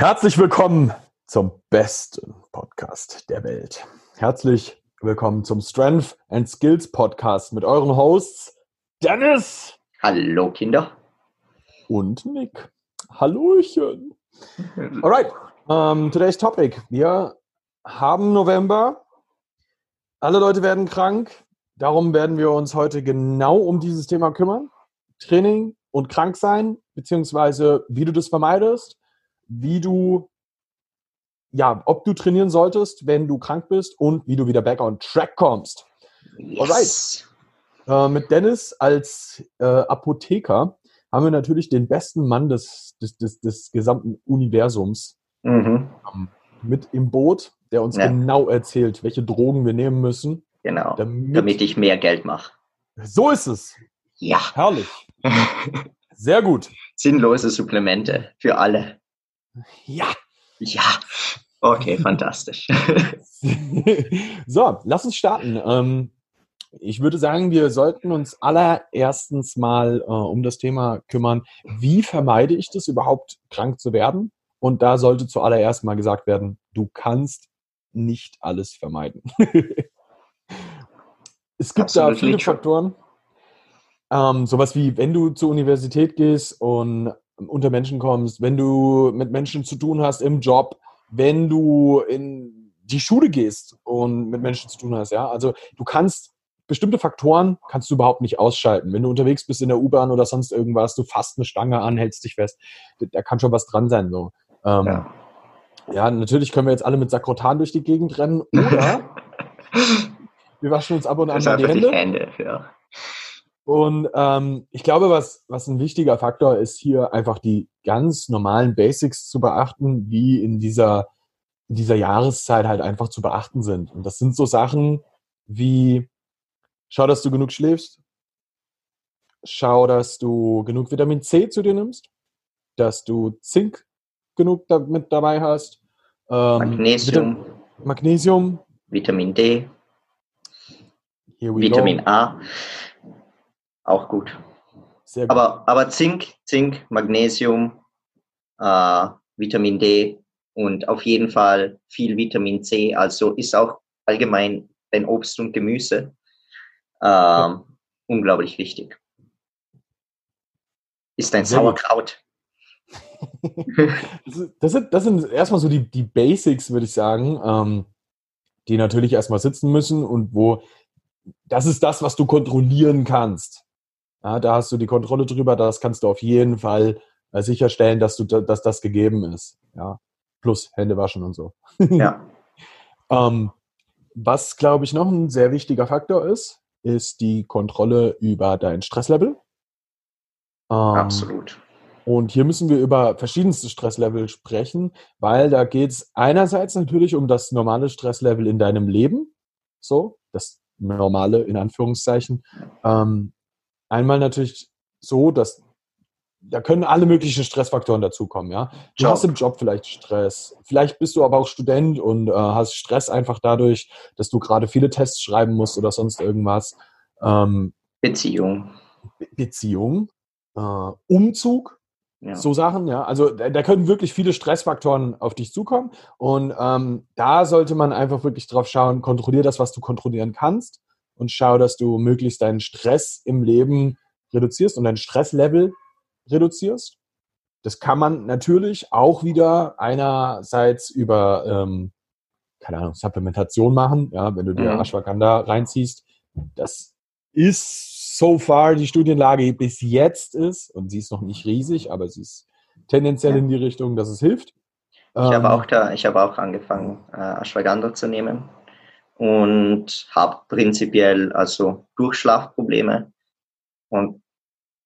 Herzlich willkommen zum besten Podcast der Welt. Herzlich willkommen zum Strength and Skills Podcast mit euren Hosts Dennis. Hallo Kinder. Und Nick. Hallöchen. Alright, um, today's topic. Wir haben November. Alle Leute werden krank. Darum werden wir uns heute genau um dieses Thema kümmern. Training und krank sein, beziehungsweise wie du das vermeidest wie du, ja, ob du trainieren solltest, wenn du krank bist und wie du wieder back on track kommst. Yes. Alright. Äh, mit Dennis als äh, Apotheker haben wir natürlich den besten Mann des, des, des, des gesamten Universums mhm. ähm, mit im Boot, der uns ja. genau erzählt, welche Drogen wir nehmen müssen. Genau, damit, damit ich mehr Geld mache. So ist es. Ja. Herrlich. Sehr gut. Sinnlose Supplemente für alle. Ja. Ja. Okay, fantastisch. so, lass uns starten. Ähm, ich würde sagen, wir sollten uns allererstens mal äh, um das Thema kümmern, wie vermeide ich das überhaupt, krank zu werden? Und da sollte zuallererst mal gesagt werden, du kannst nicht alles vermeiden. es gibt Absolut da viele Faktoren. Ähm, sowas wie, wenn du zur Universität gehst und unter Menschen kommst, wenn du mit Menschen zu tun hast im Job, wenn du in die Schule gehst und mit Menschen zu tun hast, ja. Also du kannst bestimmte Faktoren kannst du überhaupt nicht ausschalten. Wenn du unterwegs bist in der U-Bahn oder sonst irgendwas, du fasst eine Stange an, hältst dich fest, da kann schon was dran sein. So. Ähm, ja. ja. natürlich können wir jetzt alle mit Sakrotan durch die Gegend rennen oder wir waschen uns ab und an mal die Hände. Die Hände ja. Und ähm, ich glaube, was, was ein wichtiger Faktor ist, hier einfach die ganz normalen Basics zu beachten, wie in dieser, in dieser Jahreszeit halt einfach zu beachten sind. Und das sind so Sachen wie, schau, dass du genug schläfst, schau, dass du genug Vitamin C zu dir nimmst, dass du Zink genug mit dabei hast, ähm, Magnesium, Vita Magnesium, Vitamin D, Vitamin go. A. Auch gut. Sehr gut. Aber, aber Zink, Zink, Magnesium, äh, Vitamin D und auf jeden Fall viel Vitamin C. Also ist auch allgemein dein Obst und Gemüse äh, ja. unglaublich wichtig. Ist ein Sehr Sauerkraut. das, sind, das sind erstmal so die, die Basics, würde ich sagen, ähm, die natürlich erstmal sitzen müssen und wo das ist das, was du kontrollieren kannst. Ja, da hast du die Kontrolle drüber, das kannst du auf jeden Fall äh, sicherstellen, dass, du, dass das gegeben ist. Ja. Plus Hände waschen und so. Ja. ähm, was, glaube ich, noch ein sehr wichtiger Faktor ist, ist die Kontrolle über dein Stresslevel. Ähm, Absolut. Und hier müssen wir über verschiedenste Stresslevel sprechen, weil da geht es einerseits natürlich um das normale Stresslevel in deinem Leben, so, das normale in Anführungszeichen, ähm, Einmal natürlich so, dass da können alle möglichen Stressfaktoren dazukommen, ja. Du Job. hast im Job vielleicht Stress. Vielleicht bist du aber auch Student und äh, hast Stress einfach dadurch, dass du gerade viele Tests schreiben musst oder sonst irgendwas. Ähm, Beziehung. Be Beziehung. Äh, Umzug. Ja. So Sachen, ja. Also da, da, können wirklich viele Stressfaktoren auf dich zukommen. Und ähm, da sollte man einfach wirklich drauf schauen, kontrollier das, was du kontrollieren kannst und schau, dass du möglichst deinen Stress im Leben reduzierst und dein Stresslevel reduzierst. Das kann man natürlich auch wieder einerseits über, ähm, keine Ahnung, Supplementation machen, ja, wenn du dir mhm. Ashwagandha reinziehst. Das ist so far die Studienlage bis jetzt ist, und sie ist noch nicht riesig, aber sie ist tendenziell ja. in die Richtung, dass es hilft. Ich ähm, habe auch da, ich habe auch angefangen, äh, Ashwagandha zu nehmen und habe prinzipiell also Durchschlafprobleme und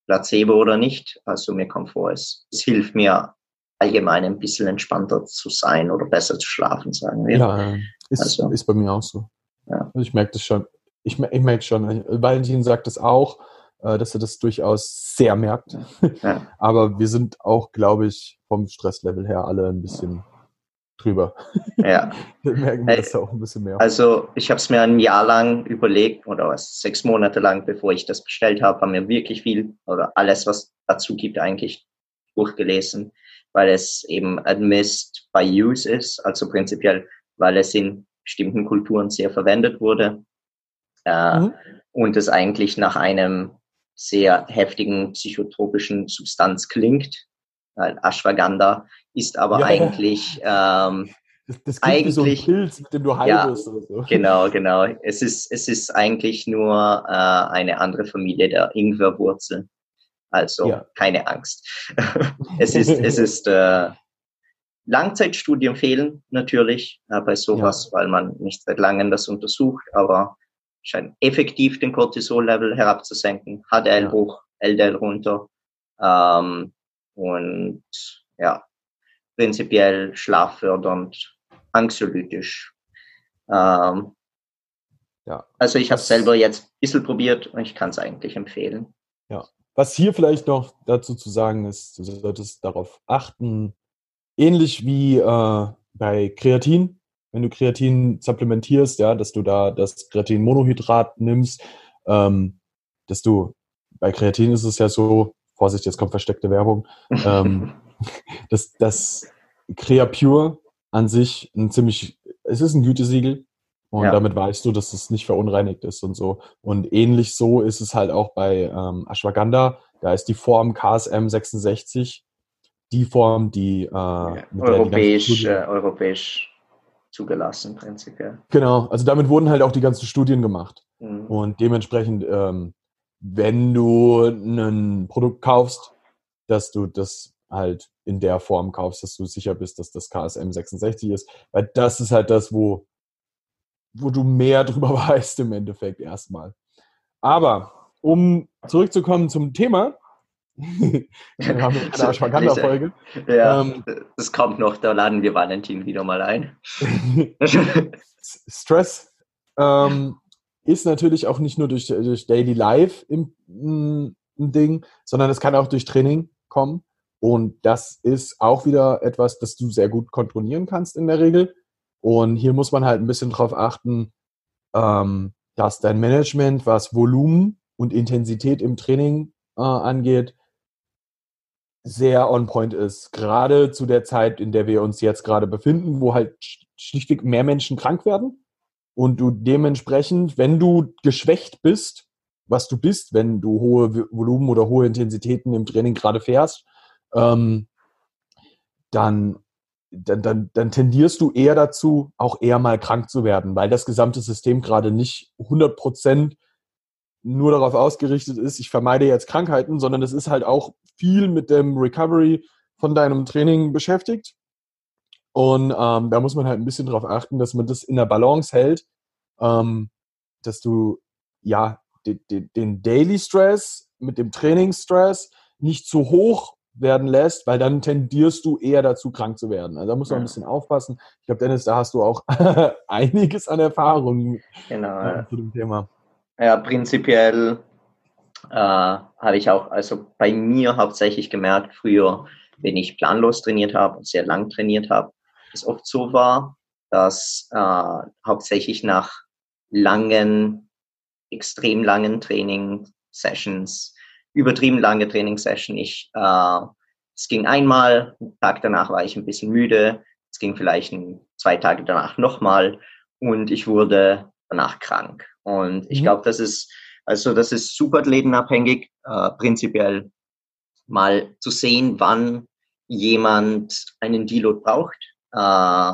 Placebo oder nicht. Also mir kommt vor, es, es hilft mir allgemein ein bisschen entspannter zu sein oder besser zu schlafen, sagen wir. Ja, ist, also, ist bei mir auch so. Ja. Also ich merke das schon. Ich, ich merke schon, Valentin sagt es auch, äh, dass er das durchaus sehr merkt. Ja. Aber wir sind auch, glaube ich, vom Stresslevel her alle ein bisschen drüber. Ja. Wir merken das hey, auch ein bisschen mehr. Also ich habe es mir ein Jahr lang überlegt oder was, sechs Monate lang, bevor ich das bestellt habe, haben mir wirklich viel oder alles, was dazu gibt, eigentlich durchgelesen. weil es eben administered by use ist, also prinzipiell, weil es in bestimmten Kulturen sehr verwendet wurde äh, mhm. und es eigentlich nach einem sehr heftigen psychotropischen Substanz klingt. Ashwagandha ist aber ja. eigentlich ähm, das, das eigentlich, so ein Pilz, mit dem du heil ja, oder so. Genau, genau. Es ist, es ist eigentlich nur äh, eine andere Familie der Ingwerwurzel. Also ja. keine Angst. es ist, es ist äh, Langzeitstudien fehlen natürlich äh, bei sowas, ja. weil man nicht seit langem das untersucht, aber scheint effektiv den Cortisol-Level herabzusenken, HDL hoch, LDL runter ähm, und ja, prinzipiell schlaffördernd, anxiolytisch. Ähm, ja. Also ich habe selber jetzt ein bisschen probiert und ich kann es eigentlich empfehlen. Ja. Was hier vielleicht noch dazu zu sagen ist, du solltest darauf achten, ähnlich wie äh, bei Kreatin, wenn du Kreatin supplementierst, ja, dass du da das Kreatinmonohydrat nimmst, ähm, dass du bei Kreatin ist es ja so, Vorsicht, jetzt kommt versteckte Werbung, ähm, dass das Creapure an sich ein ziemlich, es ist ein Gütesiegel und ja. damit weißt du, dass es nicht verunreinigt ist und so. Und ähnlich so ist es halt auch bei ähm, Ashwagandha. Da ist die Form KSM 66 die Form, die äh, ja, europäisch, die äh, europäisch zugelassen, prinzipiell. Genau, also damit wurden halt auch die ganzen Studien gemacht. Mhm. Und dementsprechend, ähm, wenn du ein Produkt kaufst, dass du das halt in der Form kaufst, dass du sicher bist, dass das KSM 66 ist, weil das ist halt das, wo, wo du mehr drüber weißt im Endeffekt erstmal. Aber um zurückzukommen zum Thema, wir haben eine Ashwagandha-Folge. Ja, ähm, das kommt noch, da laden wir Valentin wieder mal ein. Stress ähm, ist natürlich auch nicht nur durch, durch Daily Life im, ein Ding, sondern es kann auch durch Training kommen. Und das ist auch wieder etwas, das du sehr gut kontrollieren kannst in der Regel. Und hier muss man halt ein bisschen darauf achten, ähm, dass dein Management, was Volumen und Intensität im Training äh, angeht, sehr on point ist. Gerade zu der Zeit, in der wir uns jetzt gerade befinden, wo halt schlichtweg mehr Menschen krank werden und du dementsprechend, wenn du geschwächt bist, was du bist, wenn du hohe Volumen oder hohe Intensitäten im Training gerade fährst, ähm, dann, dann, dann, dann tendierst du eher dazu, auch eher mal krank zu werden, weil das gesamte System gerade nicht 100 Prozent nur darauf ausgerichtet ist, ich vermeide jetzt Krankheiten, sondern es ist halt auch viel mit dem Recovery von deinem Training beschäftigt. Und ähm, da muss man halt ein bisschen darauf achten, dass man das in der Balance hält, ähm, dass du ja den, den, den Daily Stress mit dem Trainingsstress nicht zu hoch werden lässt, weil dann tendierst du eher dazu, krank zu werden. Also da muss man ja. ein bisschen aufpassen. Ich glaube, Dennis, da hast du auch einiges an Erfahrung genau, äh, zu dem Thema. Ja, prinzipiell äh, habe ich auch, also bei mir hauptsächlich gemerkt, früher, wenn ich planlos trainiert habe und sehr lang trainiert habe, es oft so war, dass äh, hauptsächlich nach langen, extrem langen Training-Sessions, übertrieben lange Training-Session, ich, äh, es ging einmal, einen Tag danach war ich ein bisschen müde, es ging vielleicht ein, zwei Tage danach nochmal und ich wurde danach krank. Und ich mhm. glaube, das ist, also das ist superathletenabhängig, äh, prinzipiell mal zu sehen, wann jemand einen Deload braucht. Äh,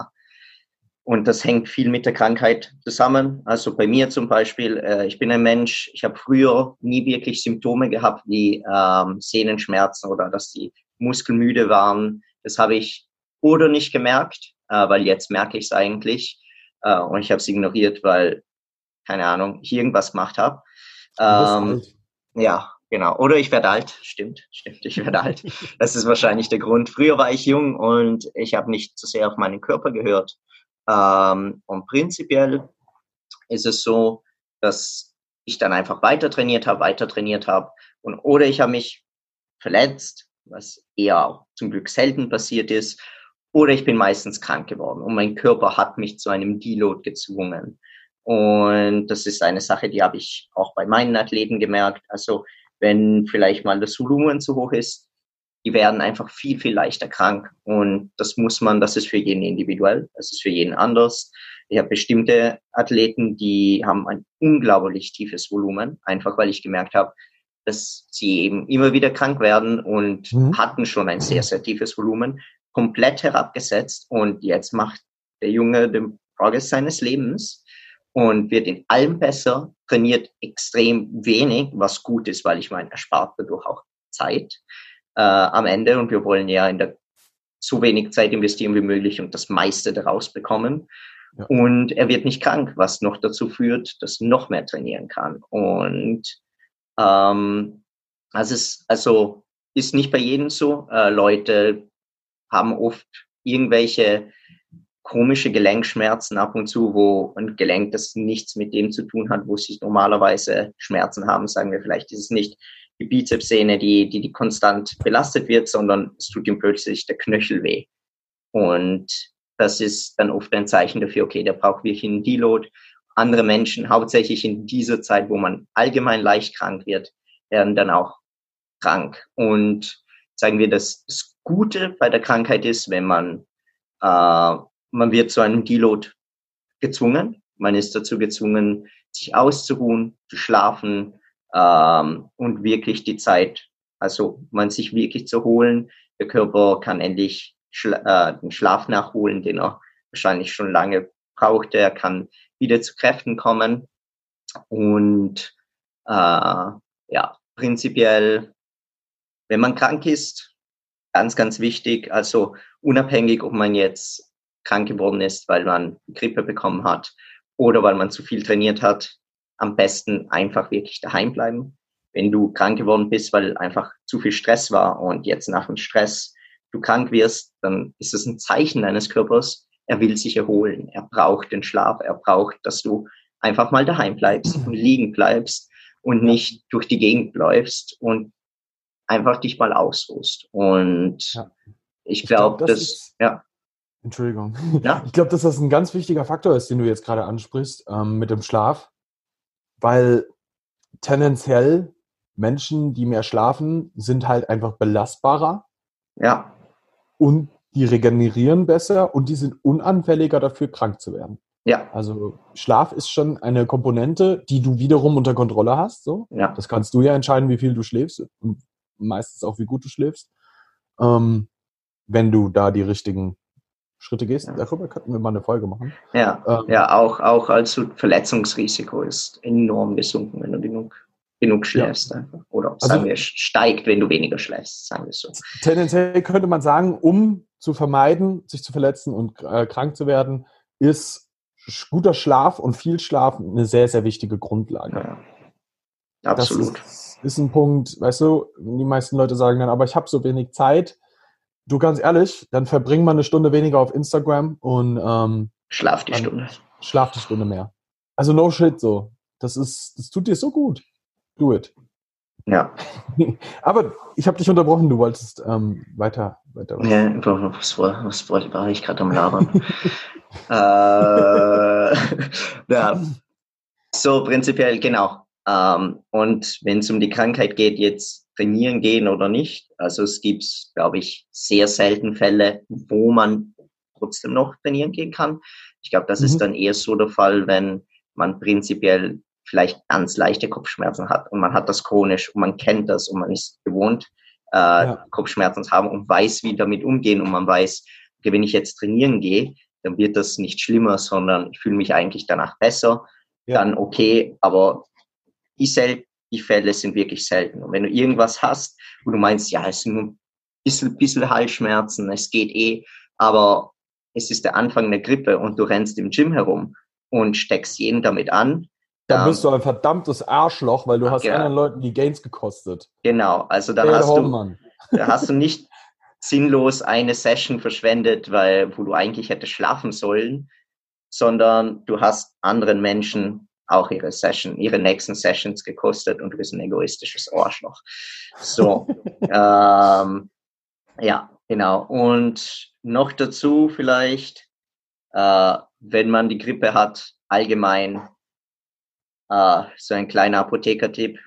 und das hängt viel mit der Krankheit zusammen. Also bei mir zum Beispiel, äh, ich bin ein Mensch, ich habe früher nie wirklich Symptome gehabt wie ähm, Sehnenschmerzen oder dass die Muskeln müde waren. Das habe ich oder nicht gemerkt, äh, weil jetzt merke ich es eigentlich. Und ich habe es ignoriert, weil keine Ahnung, ich irgendwas gemacht habe. Ähm, ja, genau. Oder ich werde alt. Stimmt, stimmt, ich werde alt. Das ist wahrscheinlich der Grund. Früher war ich jung und ich habe nicht zu sehr auf meinen Körper gehört. Ähm, und prinzipiell ist es so, dass ich dann einfach weiter trainiert habe, weiter trainiert habe. Und oder ich habe mich verletzt, was eher zum Glück selten passiert ist, oder ich bin meistens krank geworden und mein Körper hat mich zu einem Deload gezwungen. Und das ist eine Sache, die habe ich auch bei meinen Athleten gemerkt. Also wenn vielleicht mal das Volumen zu hoch ist, die werden einfach viel, viel leichter krank. Und das muss man, das ist für jeden individuell, das ist für jeden anders. Ich habe bestimmte Athleten, die haben ein unglaublich tiefes Volumen, einfach weil ich gemerkt habe, dass sie eben immer wieder krank werden und mhm. hatten schon ein sehr, sehr tiefes Volumen, komplett herabgesetzt. Und jetzt macht der Junge den Progress seines Lebens und wird in allem besser, trainiert extrem wenig, was gut ist, weil ich meine, er spart dadurch auch Zeit äh, am Ende und wir wollen ja in der so wenig Zeit investieren wie möglich und das meiste daraus bekommen. Ja. Und er wird nicht krank, was noch dazu führt, dass er noch mehr trainieren kann. Und ähm, also es also ist nicht bei jedem so. Äh, Leute haben oft irgendwelche komische Gelenkschmerzen ab und zu, wo ein Gelenk, das nichts mit dem zu tun hat, wo sie normalerweise Schmerzen haben, sagen wir vielleicht, ist es nicht die Bizepssehne, die, die, die konstant belastet wird, sondern es tut ihm plötzlich der Knöchel weh. Und das ist dann oft ein Zeichen dafür, okay, der braucht wirklich einen Deload. Andere Menschen, hauptsächlich in dieser Zeit, wo man allgemein leicht krank wird, werden dann auch krank. Und sagen wir, das Gute bei der Krankheit ist, wenn man, äh, man wird zu einem Deload gezwungen. Man ist dazu gezwungen, sich auszuruhen, zu schlafen, ähm, und wirklich die Zeit, also man sich wirklich zu holen. Der Körper kann endlich schla äh, den Schlaf nachholen, den er wahrscheinlich schon lange brauchte. Er kann wieder zu Kräften kommen. Und äh, ja, prinzipiell, wenn man krank ist, ganz, ganz wichtig, also unabhängig, ob man jetzt krank geworden ist, weil man Grippe bekommen hat oder weil man zu viel trainiert hat, am besten einfach wirklich daheim bleiben. Wenn du krank geworden bist, weil einfach zu viel Stress war und jetzt nach dem Stress du krank wirst, dann ist es ein Zeichen deines Körpers, er will sich erholen, er braucht den Schlaf, er braucht, dass du einfach mal daheim bleibst und liegen bleibst und nicht durch die Gegend läufst und einfach dich mal ausruhst. Und ja. ich, glaube, glaub, das, das ja. Entschuldigung. Ja? Ich glaube, dass das ein ganz wichtiger Faktor ist, den du jetzt gerade ansprichst, ähm, mit dem Schlaf weil tendenziell Menschen, die mehr schlafen, sind halt einfach belastbarer. Ja. Und die regenerieren besser und die sind unanfälliger dafür, krank zu werden. Ja. Also Schlaf ist schon eine Komponente, die du wiederum unter Kontrolle hast. So. Ja. Das kannst du ja entscheiden, wie viel du schläfst und meistens auch, wie gut du schläfst. Ähm, wenn du da die richtigen Schritte gehst. Ja. Darüber könnten wir mal eine Folge machen. Ja, ähm, ja auch, auch also Verletzungsrisiko ist enorm gesunken, wenn du genug, genug schläfst. Ja. Oder also sagen wir, steigt, wenn du weniger schläfst, sagen wir so. Tendenziell könnte man sagen, um zu vermeiden, sich zu verletzen und äh, krank zu werden, ist guter Schlaf und viel Schlaf eine sehr, sehr wichtige Grundlage. Ja. Absolut. Das ist, ist ein Punkt, weißt du, die meisten Leute sagen dann, aber ich habe so wenig Zeit Du ganz ehrlich, dann verbring mal eine Stunde weniger auf Instagram und ähm, schlaf die Stunde. Schlaf die Stunde mehr. Also no shit so. Das ist, das tut dir so gut. Do it. Ja. Aber ich habe dich unterbrochen, du wolltest ähm, weiter, weiter. Was. Ja, was, war, was war ich gerade am Labern? äh, ja. So prinzipiell, genau. Ähm, und wenn es um die Krankheit geht, jetzt trainieren gehen oder nicht. Also es gibt, glaube ich, sehr selten Fälle, wo man trotzdem noch trainieren gehen kann. Ich glaube, das mhm. ist dann eher so der Fall, wenn man prinzipiell vielleicht ganz leichte Kopfschmerzen hat und man hat das chronisch und man kennt das und man ist gewohnt, äh, ja. Kopfschmerzen zu haben und weiß, wie damit umgehen und man weiß, okay, wenn ich jetzt trainieren gehe, dann wird das nicht schlimmer, sondern ich fühle mich eigentlich danach besser. Ja. Dann okay, aber selbst die Fälle sind wirklich selten. Und wenn du irgendwas hast, wo du meinst, ja, es sind nur ein bisschen, bisschen Halsschmerzen, es geht eh, aber es ist der Anfang der Grippe und du rennst im Gym herum und steckst jeden damit an. Dann, bist du ein verdammtes Arschloch, weil du hast genau. anderen Leuten die Gains gekostet. Genau, also dann hast du, da hast du nicht sinnlos eine Session verschwendet, weil, wo du eigentlich hättest schlafen sollen, sondern du hast anderen Menschen auch ihre Session, ihre nächsten Sessions gekostet und du bist ein egoistisches Arschloch. So, ähm, ja, genau. Und noch dazu vielleicht, äh, wenn man die Grippe hat, allgemein äh, so ein kleiner Apothekertipp,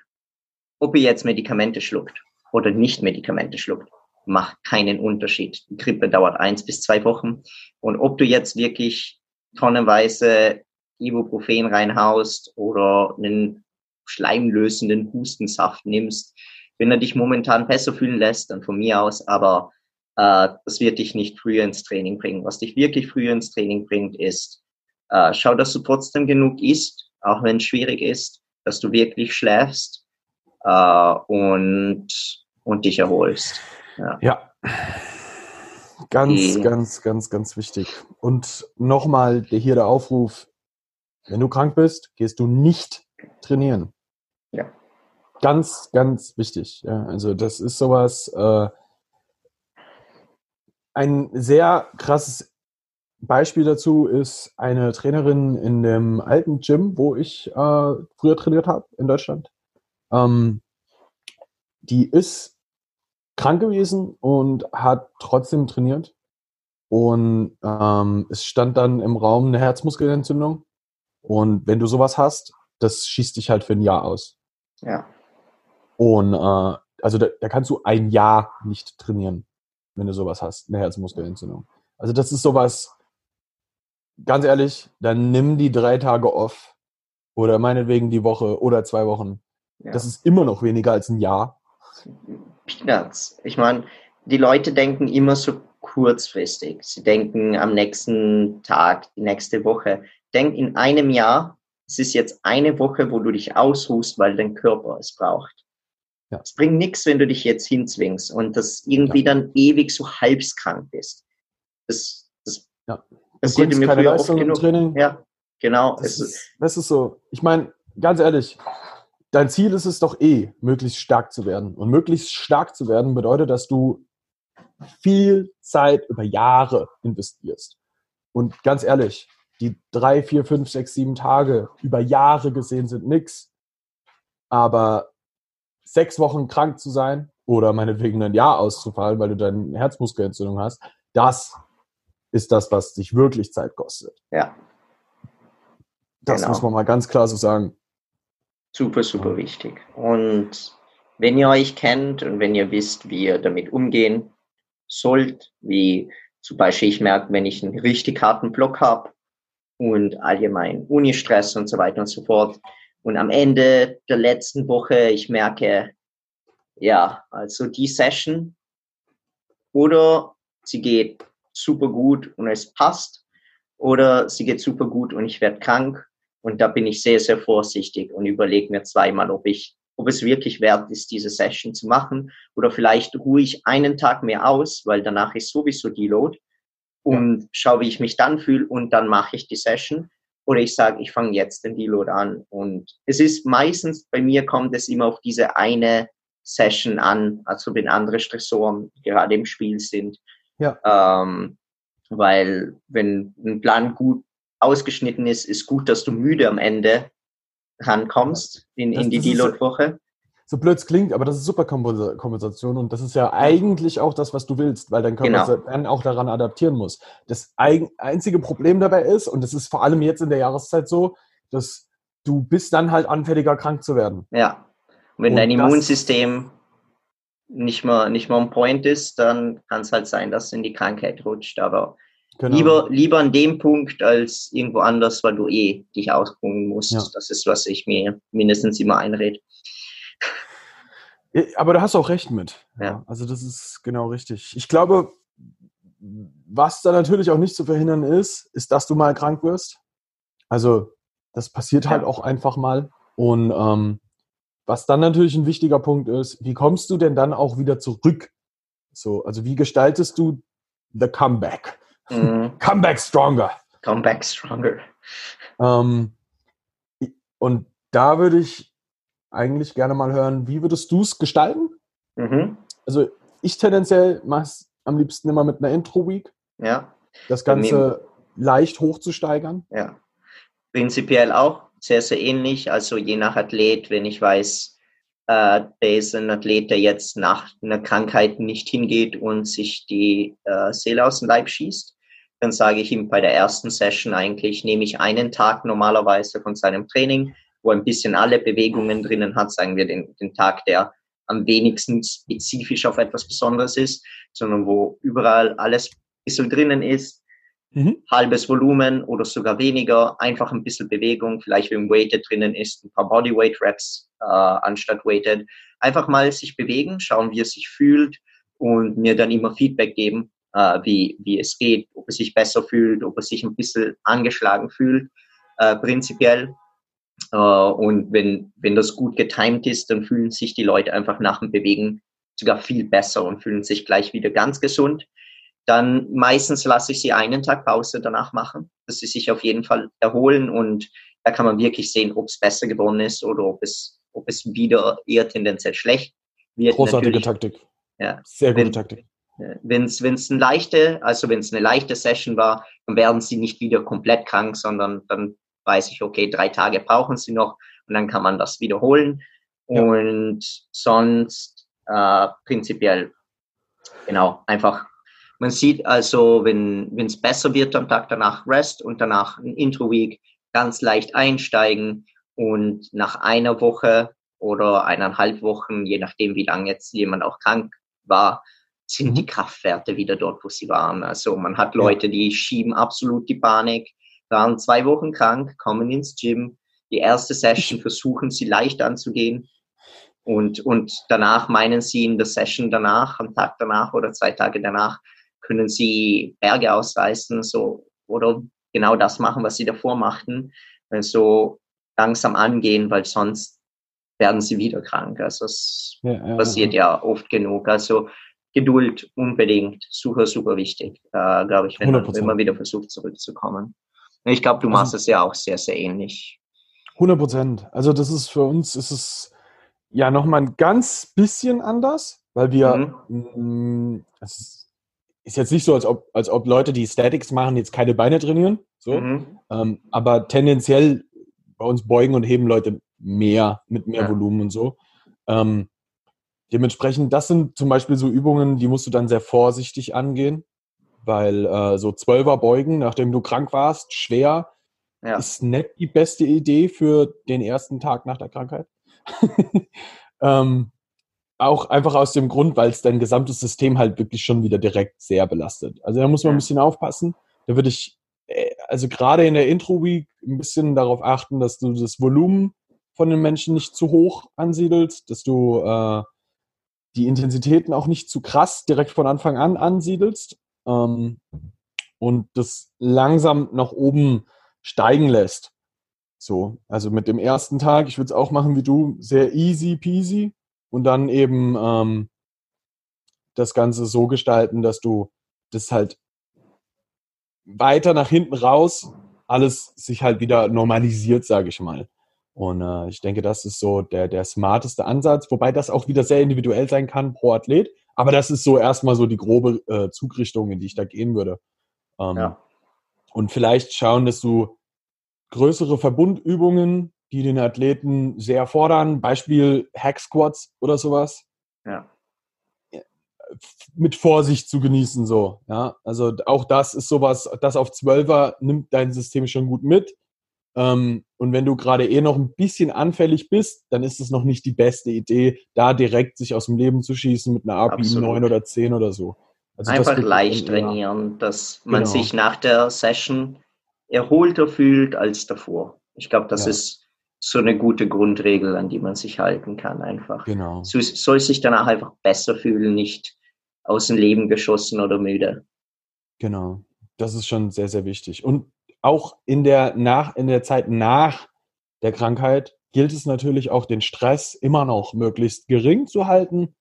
ob ihr jetzt Medikamente schluckt oder nicht Medikamente schluckt. macht keinen Unterschied. Die Grippe dauert eins bis zwei Wochen. Und ob du jetzt wirklich tonnenweise Ibuprofen reinhaust oder einen schleimlösenden Hustensaft nimmst, wenn er dich momentan besser fühlen lässt, dann von mir aus, aber äh, das wird dich nicht früher ins Training bringen. Was dich wirklich früher ins Training bringt, ist, äh, schau, dass du trotzdem genug isst, auch wenn es schwierig ist, dass du wirklich schläfst äh, und, und dich erholst. Ja. ja. Ganz, ganz, ganz, ganz wichtig. Und nochmal hier der Aufruf, wenn du krank bist, gehst du nicht trainieren. Ja. Ganz, ganz wichtig. Ja, also das ist sowas, äh, ein sehr krasses Beispiel dazu ist eine Trainerin in dem alten Gym, wo ich äh, früher trainiert habe in Deutschland. Ähm, die ist krank gewesen und hat trotzdem trainiert. Und ähm, es stand dann im Raum eine Herzmuskelentzündung. Und wenn du sowas hast, das schießt dich halt für ein Jahr aus. Ja. Und äh, also da, da kannst du ein Jahr nicht trainieren, wenn du sowas hast, eine Herzmuskelentzündung. Also das ist sowas, ganz ehrlich, dann nimm die drei Tage off oder meinetwegen die Woche oder zwei Wochen. Ja. Das ist immer noch weniger als ein Jahr. Peanuts. Ich meine, die Leute denken immer so kurzfristig. Sie denken am nächsten Tag, die nächste Woche. Denk in einem Jahr, es ist jetzt eine Woche, wo du dich ausruhst, weil dein Körper es braucht. Ja. Es bringt nichts, wenn du dich jetzt hinzwingst und das irgendwie ja. dann ewig so halbskrank bist. Das, das ja. passiert mir früher oft genug. Training. Ja, genau. Das, ist, das ist so. Ich meine, ganz ehrlich, dein Ziel ist es doch eh, möglichst stark zu werden. Und möglichst stark zu werden bedeutet, dass du viel Zeit über Jahre investierst. Und ganz ehrlich, die drei, vier, fünf, sechs, sieben Tage über Jahre gesehen sind nix. Aber sechs Wochen krank zu sein oder meinetwegen ein Jahr auszufallen, weil du deine Herzmuskelentzündung hast, das ist das, was dich wirklich Zeit kostet. Ja. Das genau. muss man mal ganz klar so sagen. Super, super wichtig. Und wenn ihr euch kennt und wenn ihr wisst, wie ihr damit umgehen sollt, wie zum Beispiel ich merke, wenn ich einen richtig harten Block habe und allgemein Uni-Stress und so weiter und so fort. Und am Ende der letzten Woche, ich merke, ja, also die Session oder sie geht super gut und es passt oder sie geht super gut und ich werde krank und da bin ich sehr, sehr vorsichtig und überlege mir zweimal, ob ich, ob es wirklich wert ist, diese Session zu machen. Oder vielleicht ruhe ich einen Tag mehr aus, weil danach ist sowieso Deload und schaue, wie ich mich dann fühle und dann mache ich die Session. Oder ich sage, ich fange jetzt den Deload an. Und es ist meistens, bei mir kommt es immer auf diese eine Session an, also wenn andere Stressoren gerade im Spiel sind. Ja. Ähm, weil wenn ein Plan gut ausgeschnitten ist, ist gut, dass du müde am Ende rankommst in, in die Deload-Woche. So blöd es klingt, aber das ist super Kompensation und das ist ja eigentlich auch das, was du willst, weil dein Körper genau. dann auch daran adaptieren muss. Das einzige Problem dabei ist, und das ist vor allem jetzt in der Jahreszeit so, dass du bist dann halt anfälliger, krank zu werden. Ja. Und wenn und dein Immunsystem nicht mehr, nicht mehr on point ist, dann kann es halt sein, dass es in die Krankheit rutscht. Aber Genau. Lieber, lieber an dem Punkt als irgendwo anders, weil du eh dich ausruhen musst. Ja. Das ist, was ich mir mindestens immer einrede. Aber da hast du auch recht mit. Ja. Also das ist genau richtig. Ich glaube, was da natürlich auch nicht zu verhindern ist, ist, dass du mal krank wirst. Also das passiert halt ja. auch einfach mal. Und ähm, was dann natürlich ein wichtiger Punkt ist, wie kommst du denn dann auch wieder zurück? So, also wie gestaltest du the comeback? Mhm. Come back stronger. Come back stronger. Ähm, und da würde ich eigentlich gerne mal hören, wie würdest du es gestalten? Mhm. Also ich tendenziell mache es am liebsten immer mit einer Intro-Week. Ja. Das Ganze leicht hochzusteigern. Ja. Prinzipiell auch sehr, sehr ähnlich. Also je nach Athlet, wenn ich weiß, äh, der ist ein Athlet, der jetzt nach einer Krankheit nicht hingeht und sich die äh, Seele aus dem Leib schießt, dann sage ich ihm bei der ersten Session eigentlich, nehme ich einen Tag normalerweise von seinem Training, wo ein bisschen alle Bewegungen drinnen hat, sagen wir den, den Tag der am wenigsten spezifisch auf etwas Besonderes ist, sondern wo überall alles ein bisschen drinnen ist. Mhm. Halbes Volumen oder sogar weniger, einfach ein bisschen Bewegung, vielleicht wenn Weighted drinnen ist, ein paar Bodyweight Reps äh, anstatt Weighted. Einfach mal sich bewegen, schauen, wie es sich fühlt und mir dann immer Feedback geben, äh, wie, wie es geht, ob es sich besser fühlt, ob es sich ein bisschen angeschlagen fühlt, äh, prinzipiell. Äh, und wenn, wenn das gut getimed ist, dann fühlen sich die Leute einfach nach dem Bewegen sogar viel besser und fühlen sich gleich wieder ganz gesund. Dann meistens lasse ich sie einen Tag Pause danach machen, dass sie sich auf jeden Fall erholen und da kann man wirklich sehen, ob es besser geworden ist oder ob es, ob es wieder eher tendenziell schlecht wird. Großartige Taktik. Ja, Sehr gute wenn, Taktik. Wenn es wenn es eine leichte, also wenn es eine leichte Session war, dann werden sie nicht wieder komplett krank, sondern dann weiß ich, okay, drei Tage brauchen sie noch und dann kann man das wiederholen. Ja. Und sonst äh, prinzipiell, genau, einfach, man sieht also, wenn es besser wird am Tag danach Rest und danach ein Intro-Week, ganz leicht einsteigen und nach einer Woche oder eineinhalb Wochen, je nachdem, wie lange jetzt jemand auch krank war, sind mhm. die Kraftwerte wieder dort, wo sie waren. Also man hat Leute, die schieben absolut die Panik, waren zwei Wochen krank, kommen ins Gym, die erste Session versuchen sie leicht anzugehen und, und danach meinen sie in der Session danach, am Tag danach oder zwei Tage danach, können sie Berge ausreißen so, oder genau das machen, was sie davor machten. Also langsam angehen, weil sonst werden sie wieder krank. Also es ja, ja, passiert ja. ja oft genug. Also Geduld unbedingt super, super wichtig, äh, glaube ich, wenn man, wenn man wieder versucht zurückzukommen. Ich glaube, du machst es also, ja auch sehr, sehr ähnlich. 100 Prozent. Also das ist für uns, ist es ja nochmal ein ganz bisschen anders, weil wir, mhm. es ist jetzt nicht so, als ob, als ob Leute, die Statics machen, jetzt keine Beine trainieren, so, mhm. ähm, aber tendenziell bei uns beugen und heben Leute mehr, mit mehr ja. Volumen und so. Ähm, dementsprechend, das sind zum Beispiel so Übungen, die musst du dann sehr vorsichtig angehen weil äh, so Zwölfer beugen, nachdem du krank warst, schwer, ja. ist nicht die beste Idee für den ersten Tag nach der Krankheit. ähm, auch einfach aus dem Grund, weil es dein gesamtes System halt wirklich schon wieder direkt sehr belastet. Also da muss man ein bisschen aufpassen. Da würde ich, äh, also gerade in der Intro-Week ein bisschen darauf achten, dass du das Volumen von den Menschen nicht zu hoch ansiedelst, dass du äh, die Intensitäten auch nicht zu krass direkt von Anfang an ansiedelst ähm, und das langsam nach oben steigen lässt. So, also mit dem ersten Tag, ich würde es auch machen wie du, sehr easy peasy und dann eben ähm, das Ganze so gestalten, dass du das halt weiter nach hinten raus alles sich halt wieder normalisiert, sage ich mal. Und äh, ich denke, das ist so der, der smarteste Ansatz, wobei das auch wieder sehr individuell sein kann pro Athlet. Aber das ist so erstmal so die grobe äh, Zugrichtung, in die ich da gehen würde. Ähm, ja. Und vielleicht schauen, dass du größere Verbundübungen, die den Athleten sehr fordern, Beispiel Hack Squats oder sowas. Ja. Mit Vorsicht zu genießen, so. Ja, also auch das ist sowas, das auf Zwölfer nimmt dein System schon gut mit. Ähm, und wenn du gerade eh noch ein bisschen anfällig bist, dann ist es noch nicht die beste Idee, da direkt sich aus dem Leben zu schießen mit einer API Absolut. 9 oder 10 oder so. Also Einfach leicht trainieren, dass man genau. sich nach der Session erholter fühlt als davor. Ich glaube, das ja. ist so eine gute Grundregel, an die man sich halten kann, einfach. Genau. So, soll sich danach einfach besser fühlen, nicht aus dem Leben geschossen oder müde. Genau. Das ist schon sehr, sehr wichtig. Und auch in der, nach, in der Zeit nach der Krankheit gilt es natürlich auch, den Stress immer noch möglichst gering zu halten.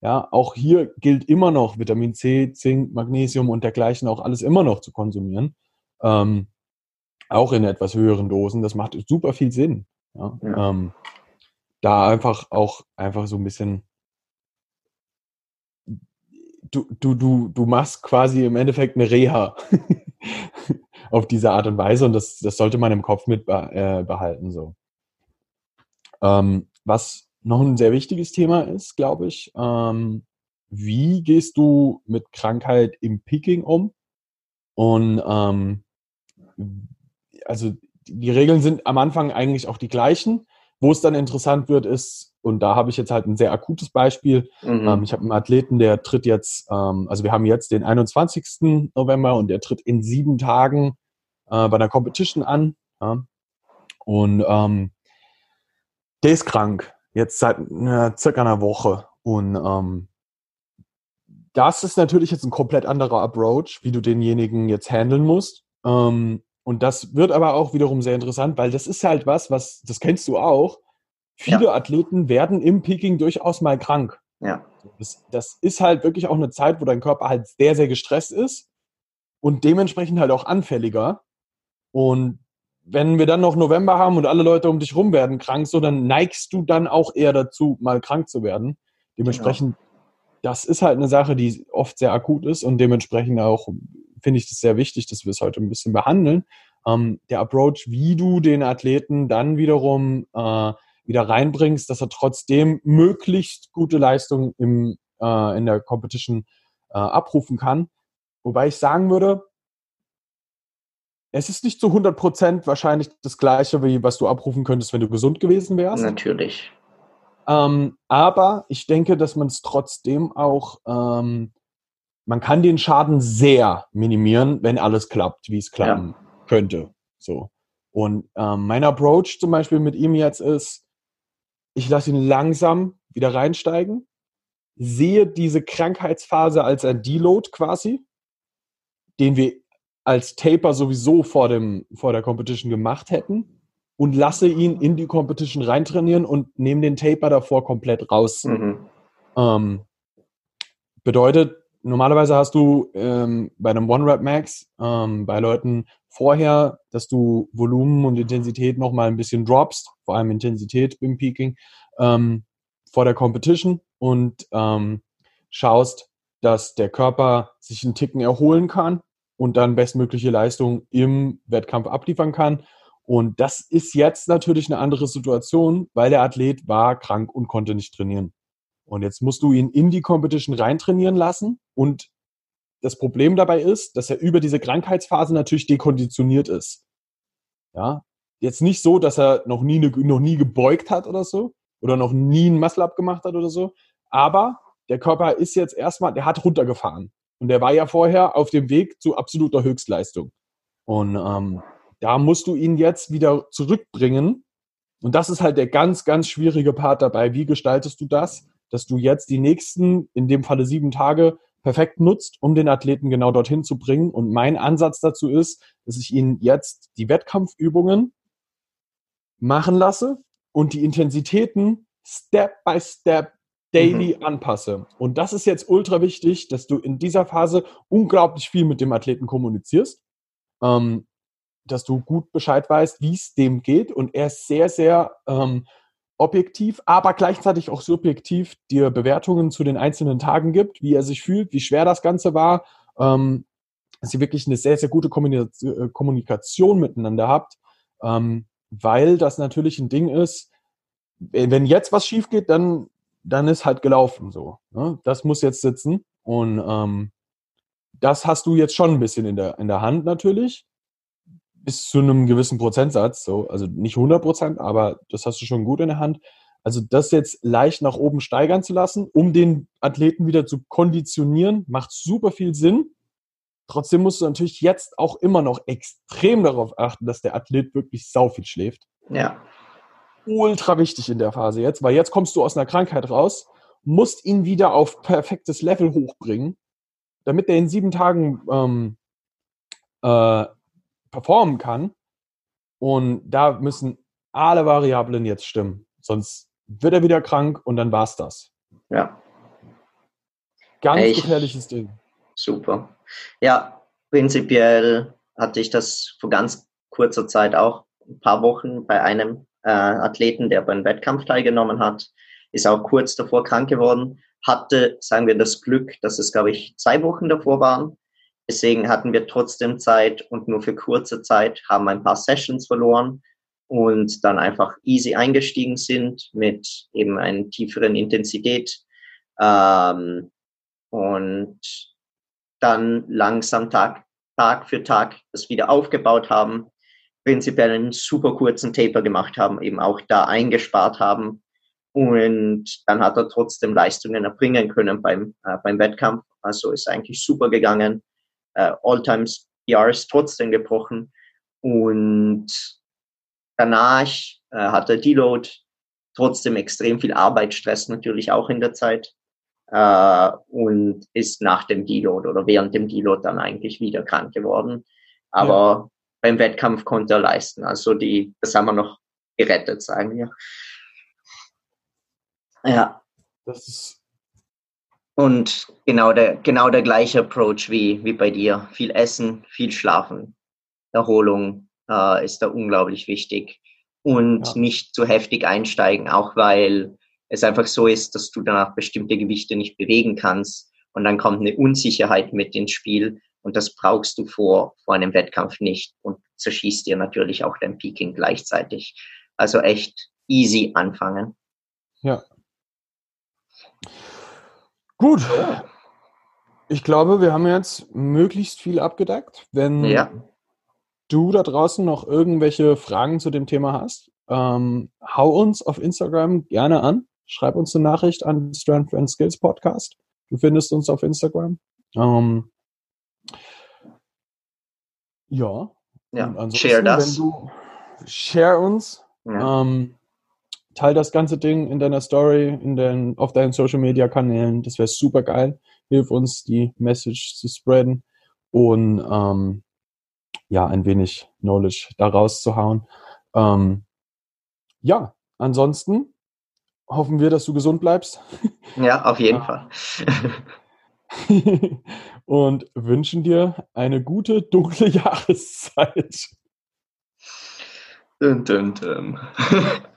Ja, auch hier gilt immer noch Vitamin C, Zink, Magnesium und dergleichen auch alles immer noch zu konsumieren. Ähm, auch in etwas höheren Dosen. Das macht super viel Sinn. Ja? ja. Ähm, da einfach auch einfach so ein bisschen du, du, du, du machst quasi im Endeffekt eine Reha. auf diese Art und Weise und das, das sollte man im Kopf mit äh, behalten. So. Ähm, was noch ein sehr wichtiges Thema ist, glaube ich, ähm, wie gehst du mit Krankheit im Peaking um? Und ähm, also die Regeln sind am Anfang eigentlich auch die gleichen. Wo es dann interessant wird, ist, und da habe ich jetzt halt ein sehr akutes Beispiel. Mhm. Ähm, ich habe einen Athleten, der tritt jetzt, ähm, also wir haben jetzt den 21. November und der tritt in sieben Tagen äh, bei einer Competition an. Ja. Und ähm, der ist krank, jetzt seit äh, circa einer Woche. Und ähm, das ist natürlich jetzt ein komplett anderer Approach, wie du denjenigen jetzt handeln musst. Ähm, und das wird aber auch wiederum sehr interessant, weil das ist halt was, was, das kennst du auch. Viele ja. Athleten werden im Peaking durchaus mal krank. Ja. Das, das ist halt wirklich auch eine Zeit, wo dein Körper halt sehr, sehr gestresst ist und dementsprechend halt auch anfälliger. Und wenn wir dann noch November haben und alle Leute um dich rum werden krank, so dann neigst du dann auch eher dazu, mal krank zu werden. Dementsprechend, genau. das ist halt eine Sache, die oft sehr akut ist und dementsprechend auch finde ich das sehr wichtig, dass wir es heute ein bisschen behandeln. Ähm, der Approach, wie du den Athleten dann wiederum äh, wieder reinbringst, dass er trotzdem möglichst gute Leistungen im, äh, in der Competition äh, abrufen kann. Wobei ich sagen würde, es ist nicht zu 100 Prozent wahrscheinlich das Gleiche, wie was du abrufen könntest, wenn du gesund gewesen wärst. Natürlich. Ähm, aber ich denke, dass man es trotzdem auch, ähm, man kann den Schaden sehr minimieren, wenn alles klappt, wie es klappen ja. könnte. So. Und ähm, mein Approach zum Beispiel mit ihm jetzt ist, ich lasse ihn langsam wieder reinsteigen, sehe diese Krankheitsphase als ein Deload quasi, den wir als Taper sowieso vor, dem, vor der Competition gemacht hätten und lasse ihn in die Competition reintrainieren und nehme den Taper davor komplett raus. Mhm. Ähm, bedeutet, normalerweise hast du ähm, bei einem One-Rap-Max ähm, bei Leuten vorher, dass du Volumen und Intensität nochmal ein bisschen droppst, vor allem Intensität im Peaking, ähm, vor der Competition und ähm, schaust, dass der Körper sich einen Ticken erholen kann und dann bestmögliche Leistung im Wettkampf abliefern kann. Und das ist jetzt natürlich eine andere Situation, weil der Athlet war krank und konnte nicht trainieren. Und jetzt musst du ihn in die Competition reintrainieren lassen. Und das Problem dabei ist, dass er über diese Krankheitsphase natürlich dekonditioniert ist. Ja, jetzt nicht so, dass er noch nie, noch nie gebeugt hat oder so oder noch nie ein Muscle-Up gemacht hat oder so. Aber der Körper ist jetzt erstmal, der hat runtergefahren. Und der war ja vorher auf dem Weg zu absoluter Höchstleistung. Und ähm, da musst du ihn jetzt wieder zurückbringen. Und das ist halt der ganz, ganz schwierige Part dabei. Wie gestaltest du das, dass du jetzt die nächsten, in dem Falle sieben Tage, perfekt nutzt, um den Athleten genau dorthin zu bringen. Und mein Ansatz dazu ist, dass ich ihn jetzt die Wettkampfübungen machen lasse und die Intensitäten Step by Step daily mhm. anpasse. Und das ist jetzt ultra wichtig, dass du in dieser Phase unglaublich viel mit dem Athleten kommunizierst, ähm, dass du gut Bescheid weißt, wie es dem geht. Und er ist sehr, sehr ähm, objektiv, aber gleichzeitig auch subjektiv dir Bewertungen zu den einzelnen Tagen gibt, wie er sich fühlt, wie schwer das Ganze war. Ähm, dass ihr wirklich eine sehr, sehr gute äh, Kommunikation miteinander habt, ähm, weil das natürlich ein Ding ist, wenn jetzt was schief geht, dann dann ist halt gelaufen so. Ne? Das muss jetzt sitzen. Und ähm, das hast du jetzt schon ein bisschen in der, in der Hand natürlich. Bis zu einem gewissen Prozentsatz. So. Also nicht 100 Prozent, aber das hast du schon gut in der Hand. Also das jetzt leicht nach oben steigern zu lassen, um den Athleten wieder zu konditionieren, macht super viel Sinn. Trotzdem musst du natürlich jetzt auch immer noch extrem darauf achten, dass der Athlet wirklich sau viel schläft. Ja ultra wichtig in der Phase jetzt, weil jetzt kommst du aus einer Krankheit raus, musst ihn wieder auf perfektes Level hochbringen, damit er in sieben Tagen ähm, äh, performen kann. Und da müssen alle Variablen jetzt stimmen. Sonst wird er wieder krank und dann war's das. Ja. Ganz Echt? gefährliches Ding. Super. Ja, prinzipiell hatte ich das vor ganz kurzer Zeit auch, ein paar Wochen bei einem äh, Athleten, der beim Wettkampf teilgenommen hat, ist auch kurz davor krank geworden, hatte, sagen wir, das Glück, dass es, glaube ich, zwei Wochen davor waren. Deswegen hatten wir trotzdem Zeit und nur für kurze Zeit haben ein paar Sessions verloren und dann einfach easy eingestiegen sind mit eben einer tieferen Intensität ähm, und dann langsam Tag, Tag für Tag das wieder aufgebaut haben prinzipiell einen super kurzen Taper gemacht haben, eben auch da eingespart haben. Und dann hat er trotzdem Leistungen erbringen können beim, äh, beim Wettkampf. Also ist eigentlich super gegangen. Äh, All-Times PRs trotzdem gebrochen. Und danach äh, hat er Deload trotzdem extrem viel Arbeitsstress natürlich auch in der Zeit äh, und ist nach dem Deload oder während dem Deload dann eigentlich wieder krank geworden. Aber ja. beim Wettkampf konnte er leisten. Also die, das haben wir noch gerettet, sagen wir. Ja. Das ist und genau der, genau der gleiche Approach wie, wie bei dir. Viel Essen, viel Schlafen. Erholung äh, ist da unglaublich wichtig. Und ja. nicht zu heftig einsteigen, auch weil es einfach so ist, dass du danach bestimmte Gewichte nicht bewegen kannst und dann kommt eine Unsicherheit mit ins Spiel und das brauchst du vor, vor einem Wettkampf nicht und zerschießt dir natürlich auch dein Peaking gleichzeitig. Also echt easy anfangen. Ja. Gut. Ich glaube, wir haben jetzt möglichst viel abgedeckt. Wenn ja. du da draußen noch irgendwelche Fragen zu dem Thema hast, ähm, hau uns auf Instagram gerne an schreib uns eine Nachricht an Strength and Skills Podcast. Du findest uns auf Instagram. Ähm, ja. Ja, share das. Du, share uns. Ja. Ähm, teil das ganze Ding in deiner Story, in den, auf deinen Social Media Kanälen. Das wäre super geil. Hilf uns, die Message zu spreaden und ähm, ja, ein wenig Knowledge da rauszuhauen. Ähm, ja, ansonsten hoffen wir, dass du gesund bleibst. Ja, auf jeden Fall. Und wünschen dir eine gute, dunkle Jahreszeit. Dun, dun, dun.